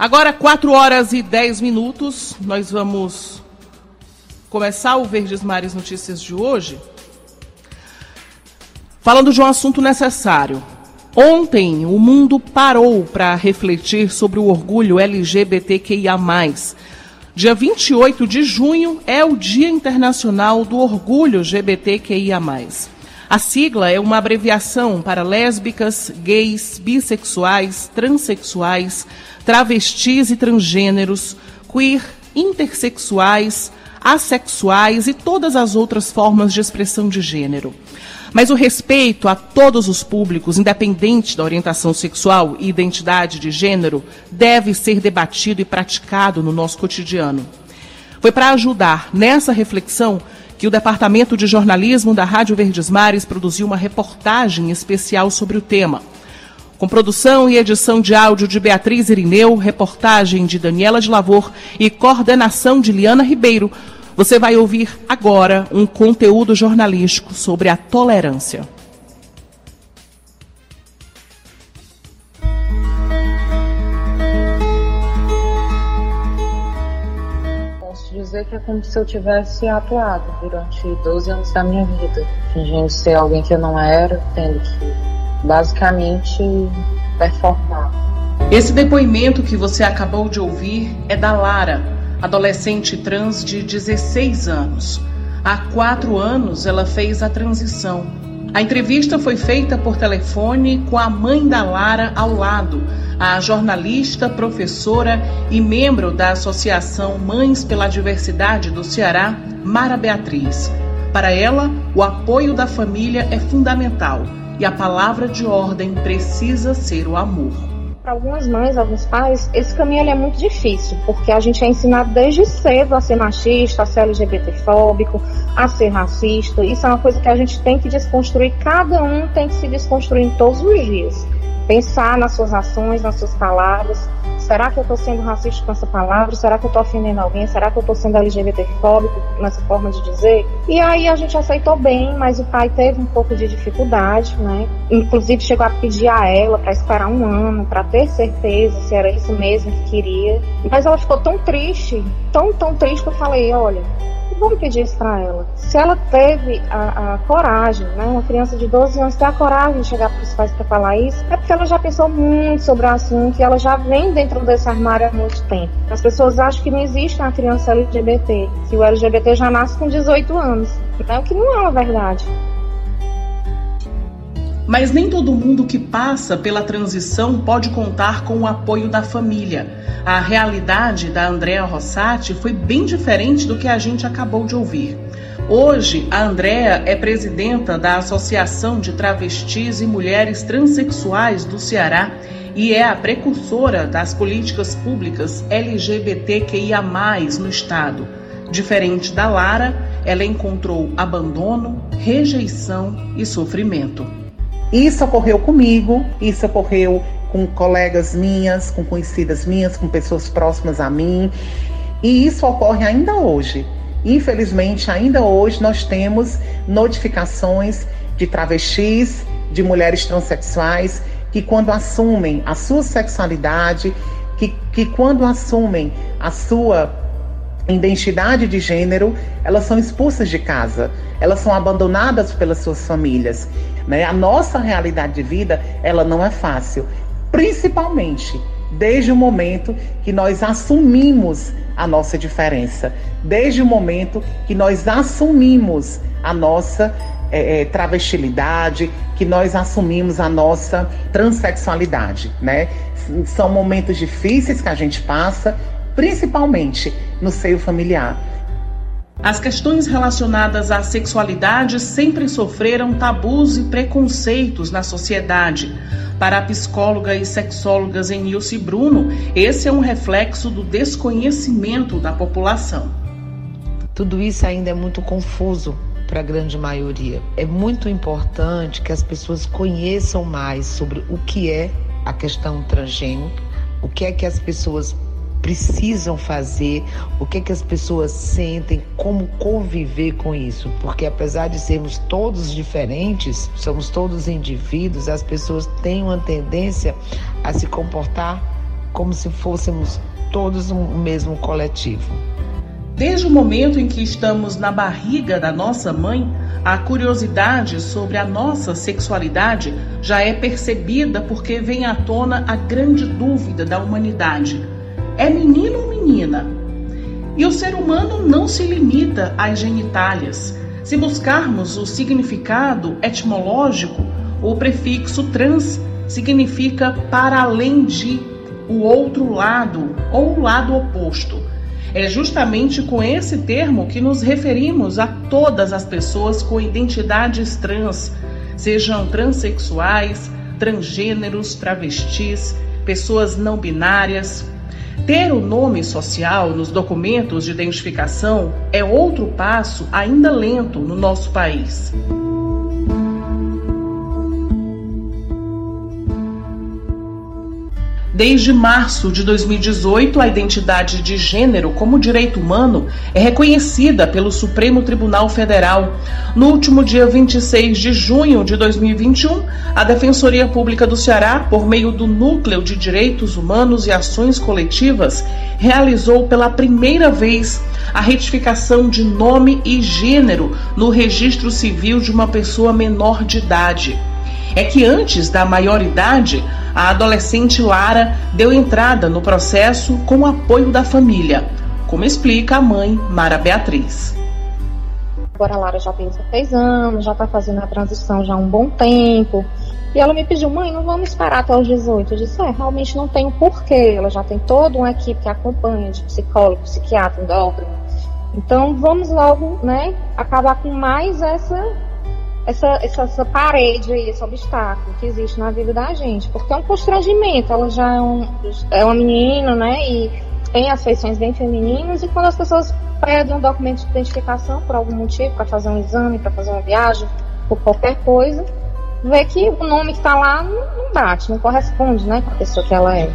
Agora, 4 horas e 10 minutos, nós vamos começar o Verdes Mares Notícias de hoje falando de um assunto necessário. Ontem, o mundo parou para refletir sobre o orgulho LGBTQIA. Dia 28 de junho é o Dia Internacional do Orgulho LGBTQIA. A sigla é uma abreviação para lésbicas, gays, bissexuais, transexuais, travestis e transgêneros, queer, intersexuais, assexuais e todas as outras formas de expressão de gênero. Mas o respeito a todos os públicos, independente da orientação sexual e identidade de gênero, deve ser debatido e praticado no nosso cotidiano. Foi para ajudar nessa reflexão que o Departamento de Jornalismo da Rádio Verdes Mares produziu uma reportagem especial sobre o tema. Com produção e edição de áudio de Beatriz Irineu, reportagem de Daniela de Lavor e coordenação de Liana Ribeiro, você vai ouvir agora um conteúdo jornalístico sobre a tolerância. Dizer que é como se eu tivesse atuado durante 12 anos da minha vida, fingindo ser alguém que eu não era, tendo que basicamente performar. Esse depoimento que você acabou de ouvir é da Lara, adolescente trans de 16 anos. Há quatro anos ela fez a transição. A entrevista foi feita por telefone com a mãe da Lara ao lado, a jornalista, professora e membro da Associação Mães pela Diversidade do Ceará, Mara Beatriz. Para ela, o apoio da família é fundamental e a palavra de ordem precisa ser o amor para algumas mães, alguns pais, esse caminho é muito difícil, porque a gente é ensinado desde cedo a ser machista, a ser LGBTfóbico, a ser racista. Isso é uma coisa que a gente tem que desconstruir, cada um tem que se desconstruir todos os dias pensar nas suas ações, nas suas palavras. Será que eu estou sendo racista com essa palavra? Será que eu estou ofendendo alguém? Será que eu estou sendo LGBTfóbico nessa forma de dizer? E aí a gente aceitou bem, mas o pai teve um pouco de dificuldade, né? Inclusive chegou a pedir a ela para esperar um ano, para ter certeza se era isso mesmo que queria. Mas ela ficou tão triste, tão, tão triste que eu falei, olha, vamos pedir isso para ela. Se ela teve a, a, coragem, né, uma criança de 12 anos ter a coragem de chegar pais para falar isso, é porque ela já pensou muito sobre o assunto e ela já vem dentro desse armário há muito tempo. As pessoas acham que não existe uma criança LGBT, que o LGBT já nasce com 18 anos, né, o que não é uma verdade. Mas nem todo mundo que passa pela transição pode contar com o apoio da família. A realidade da Andrea Rossati foi bem diferente do que a gente acabou de ouvir. Hoje, a Andrea é presidenta da Associação de Travestis e Mulheres Transsexuais do Ceará e é a precursora das políticas públicas LGBTQIA+, no estado. Diferente da Lara, ela encontrou abandono, rejeição e sofrimento. Isso ocorreu comigo, isso ocorreu com colegas minhas, com conhecidas minhas, com pessoas próximas a mim. E isso ocorre ainda hoje. Infelizmente, ainda hoje nós temos notificações de travestis, de mulheres transexuais, que quando assumem a sua sexualidade, que, que quando assumem a sua identidade de gênero, elas são expulsas de casa, elas são abandonadas pelas suas famílias. Né? A nossa realidade de vida, ela não é fácil, principalmente desde o momento que nós assumimos a nossa diferença, desde o momento que nós assumimos a nossa é, é, travestilidade, que nós assumimos a nossa transexualidade, né? São momentos difíceis que a gente passa, principalmente no seio familiar. As questões relacionadas à sexualidade sempre sofreram tabus e preconceitos na sociedade. Para a psicóloga e sexóloga Zenilce Bruno, esse é um reflexo do desconhecimento da população. Tudo isso ainda é muito confuso para a grande maioria. É muito importante que as pessoas conheçam mais sobre o que é a questão transgênero, o que é que as pessoas precisam fazer, o que, é que as pessoas sentem, como conviver com isso. Porque apesar de sermos todos diferentes, somos todos indivíduos, as pessoas têm uma tendência a se comportar como se fôssemos todos um mesmo coletivo. Desde o momento em que estamos na barriga da nossa mãe, a curiosidade sobre a nossa sexualidade já é percebida porque vem à tona a grande dúvida da humanidade: é menino ou menina? E o ser humano não se limita às genitálias. Se buscarmos o significado etimológico, o prefixo trans significa para além de, o outro lado ou o lado oposto. É justamente com esse termo que nos referimos a todas as pessoas com identidades trans, sejam transexuais, transgêneros, travestis, pessoas não binárias. Ter o nome social nos documentos de identificação é outro passo ainda lento no nosso país. Desde março de 2018, a identidade de gênero como direito humano é reconhecida pelo Supremo Tribunal Federal. No último dia 26 de junho de 2021, a Defensoria Pública do Ceará, por meio do Núcleo de Direitos Humanos e Ações Coletivas, realizou pela primeira vez a retificação de nome e gênero no registro civil de uma pessoa menor de idade é que antes da maioridade, a adolescente Lara deu entrada no processo com o apoio da família, como explica a mãe Mara Beatriz. Agora a Lara já tem 16 anos, já está fazendo a transição já há um bom tempo. E ela me pediu, mãe, não vamos esperar até os 18. Eu disse, é, realmente não tem porquê. Ela já tem toda uma equipe que acompanha, de psicólogo, psiquiatra, endócrino. Então vamos logo, né, acabar com mais essa essa, essa, essa, parede aí, esse obstáculo que existe na vida da gente. Porque é um constrangimento, ela já é, um, é uma menina, né? E tem as feições bem femininas, e quando as pessoas pedem um documento de identificação por algum motivo, para fazer um exame, para fazer uma viagem, por qualquer coisa, vê que o nome que está lá não, bate, não corresponde, né, com a pessoa que ela é.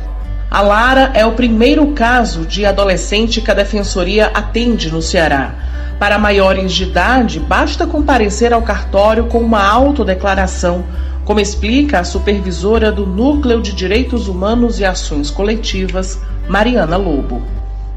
A Lara é o primeiro caso de adolescente que a defensoria atende no Ceará. Para maiores de idade, basta comparecer ao cartório com uma autodeclaração, como explica a supervisora do Núcleo de Direitos Humanos e Ações Coletivas, Mariana Lobo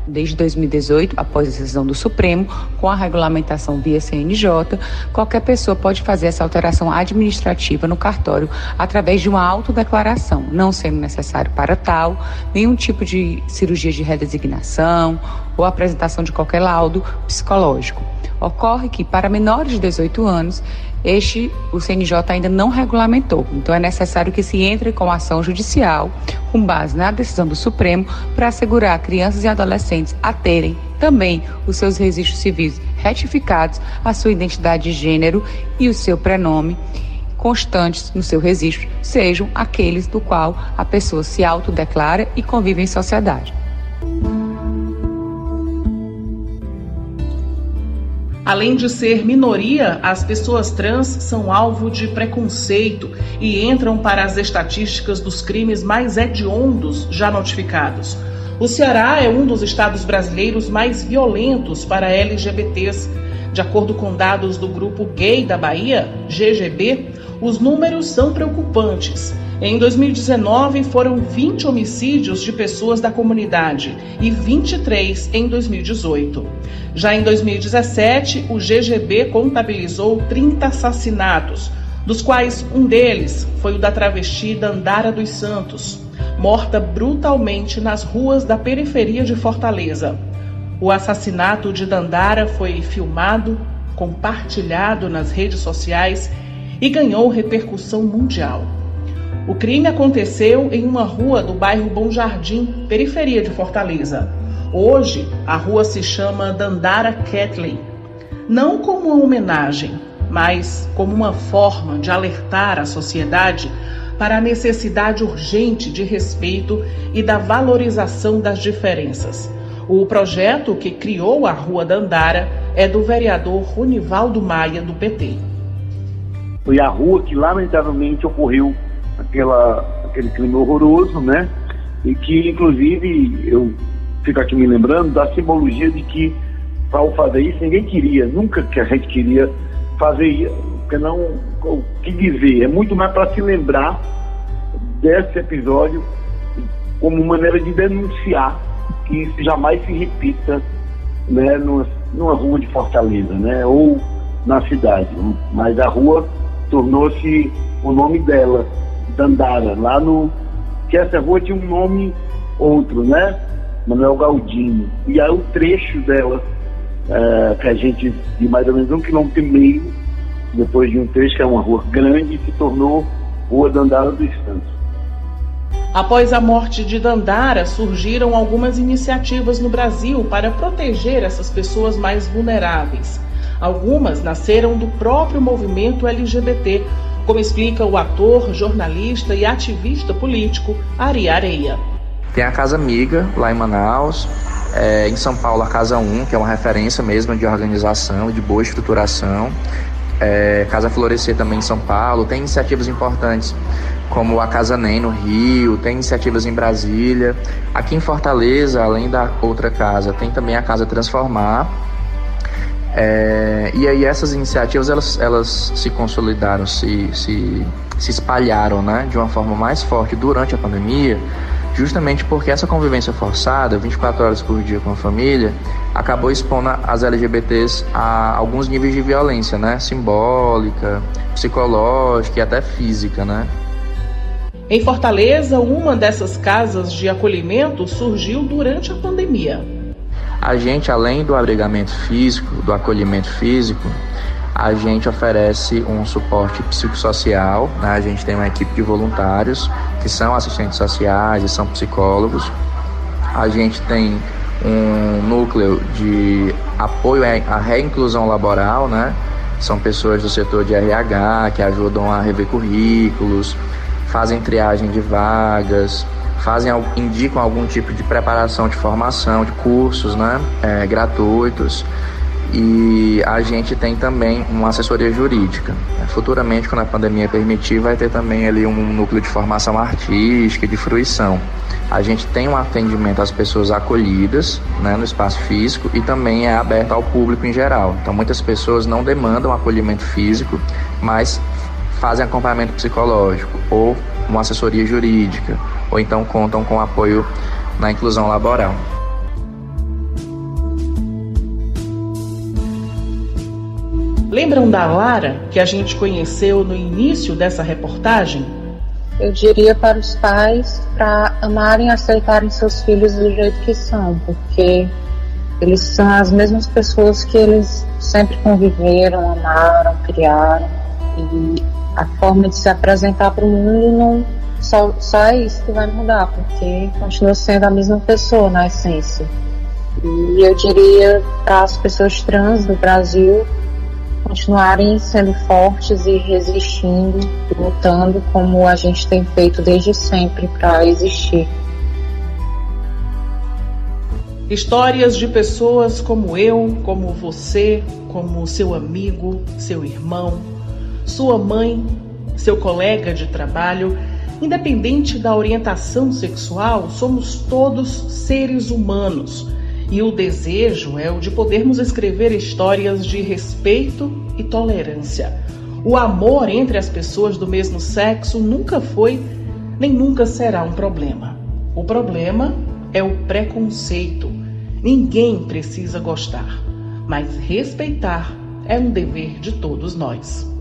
desde 2018, após a decisão do Supremo, com a regulamentação via CNJ, qualquer pessoa pode fazer essa alteração administrativa no cartório através de uma autodeclaração, não sendo necessário para tal nenhum tipo de cirurgia de redesignação ou apresentação de qualquer laudo psicológico. Ocorre que, para menores de 18 anos, este o CNJ ainda não regulamentou. Então é necessário que se entre com ação judicial com base na decisão do Supremo para assegurar crianças e adolescentes a terem também os seus registros civis retificados, a sua identidade de gênero e o seu prenome constantes no seu registro, sejam aqueles do qual a pessoa se autodeclara e convive em sociedade. Além de ser minoria, as pessoas trans são alvo de preconceito e entram para as estatísticas dos crimes mais hediondos já notificados. O Ceará é um dos estados brasileiros mais violentos para LGBTs. De acordo com dados do Grupo Gay da Bahia, GGB, os números são preocupantes. Em 2019, foram 20 homicídios de pessoas da comunidade e 23 em 2018. Já em 2017, o GGB contabilizou 30 assassinatos, dos quais um deles foi o da travesti Dandara dos Santos, morta brutalmente nas ruas da periferia de Fortaleza. O assassinato de Dandara foi filmado, compartilhado nas redes sociais e ganhou repercussão mundial. O crime aconteceu em uma rua do bairro Bom Jardim, periferia de Fortaleza. Hoje, a rua se chama Dandara Kathleen, não como uma homenagem, mas como uma forma de alertar a sociedade para a necessidade urgente de respeito e da valorização das diferenças. O projeto que criou a Rua Dandara é do vereador Ronivaldo Maia, do PT. Foi a rua que lamentavelmente ocorreu aquela, aquele crime horroroso, né? E que, inclusive, eu fico aqui me lembrando da simbologia de que, para fazer isso, ninguém queria, nunca que a gente queria fazer isso, porque não, o que dizer, é muito mais para se lembrar desse episódio como maneira de denunciar que isso jamais se repita né, numa, numa rua de Fortaleza, né, ou na cidade. Mas a rua tornou-se o nome dela, Dandara, lá no. que essa rua tinha um nome outro, né? Manuel Galdino. E aí o trecho dela, é, que a gente, de mais ou menos um quilômetro e meio, depois de um trecho que é uma rua grande, se tornou Rua Dandara dos Santos. Após a morte de Dandara, surgiram algumas iniciativas no Brasil para proteger essas pessoas mais vulneráveis. Algumas nasceram do próprio movimento LGBT, como explica o ator, jornalista e ativista político Ari Areia. Tem a Casa Amiga, lá em Manaus, é, em São Paulo, a Casa 1, que é uma referência mesmo de organização, de boa estruturação. É, Casa Florescer também em São Paulo, tem iniciativas importantes como a Casa NEM no Rio, tem iniciativas em Brasília. Aqui em Fortaleza, além da outra casa, tem também a Casa Transformar. É, e aí essas iniciativas elas, elas se consolidaram, se, se, se espalharam né, de uma forma mais forte durante a pandemia, justamente porque essa convivência forçada, 24 horas por dia com a família, acabou expondo as LGBTs a alguns níveis de violência, né, simbólica, psicológica e até física, né. Em Fortaleza, uma dessas casas de acolhimento surgiu durante a pandemia. A gente, além do abrigamento físico, do acolhimento físico, a gente oferece um suporte psicossocial. Né? A gente tem uma equipe de voluntários que são assistentes sociais e são psicólogos. A gente tem um núcleo de apoio à reinclusão laboral, né? São pessoas do setor de RH que ajudam a rever currículos, fazem triagem de vagas, fazem indicam algum tipo de preparação de formação, de cursos, né, é, gratuitos. E a gente tem também uma assessoria jurídica. Futuramente, quando a pandemia permitir, vai ter também ali um núcleo de formação artística de fruição. A gente tem um atendimento às pessoas acolhidas né, no espaço físico e também é aberto ao público em geral. Então, muitas pessoas não demandam acolhimento físico, mas fazem acompanhamento psicológico ou uma assessoria jurídica, ou então contam com apoio na inclusão laboral. Lembram da Lara que a gente conheceu no início dessa reportagem? Eu diria para os pais para amarem e aceitarem seus filhos do jeito que são, porque eles são as mesmas pessoas que eles sempre conviveram, amaram, criaram. E a forma de se apresentar para o mundo não só, só é isso que vai mudar, porque continua sendo a mesma pessoa na essência. E eu diria para as pessoas trans do Brasil continuarem sendo fortes e resistindo, lutando como a gente tem feito desde sempre para existir. Histórias de pessoas como eu, como você, como seu amigo, seu irmão, sua mãe, seu colega de trabalho, independente da orientação sexual, somos todos seres humanos. E o desejo é o de podermos escrever histórias de respeito e tolerância. O amor entre as pessoas do mesmo sexo nunca foi nem nunca será um problema. O problema é o preconceito. Ninguém precisa gostar, mas respeitar é um dever de todos nós.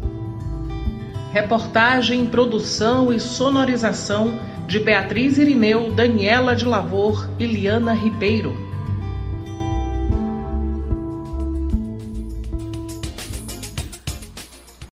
Reportagem, produção e sonorização de Beatriz Irineu, Daniela de Lavor e Liana Ribeiro.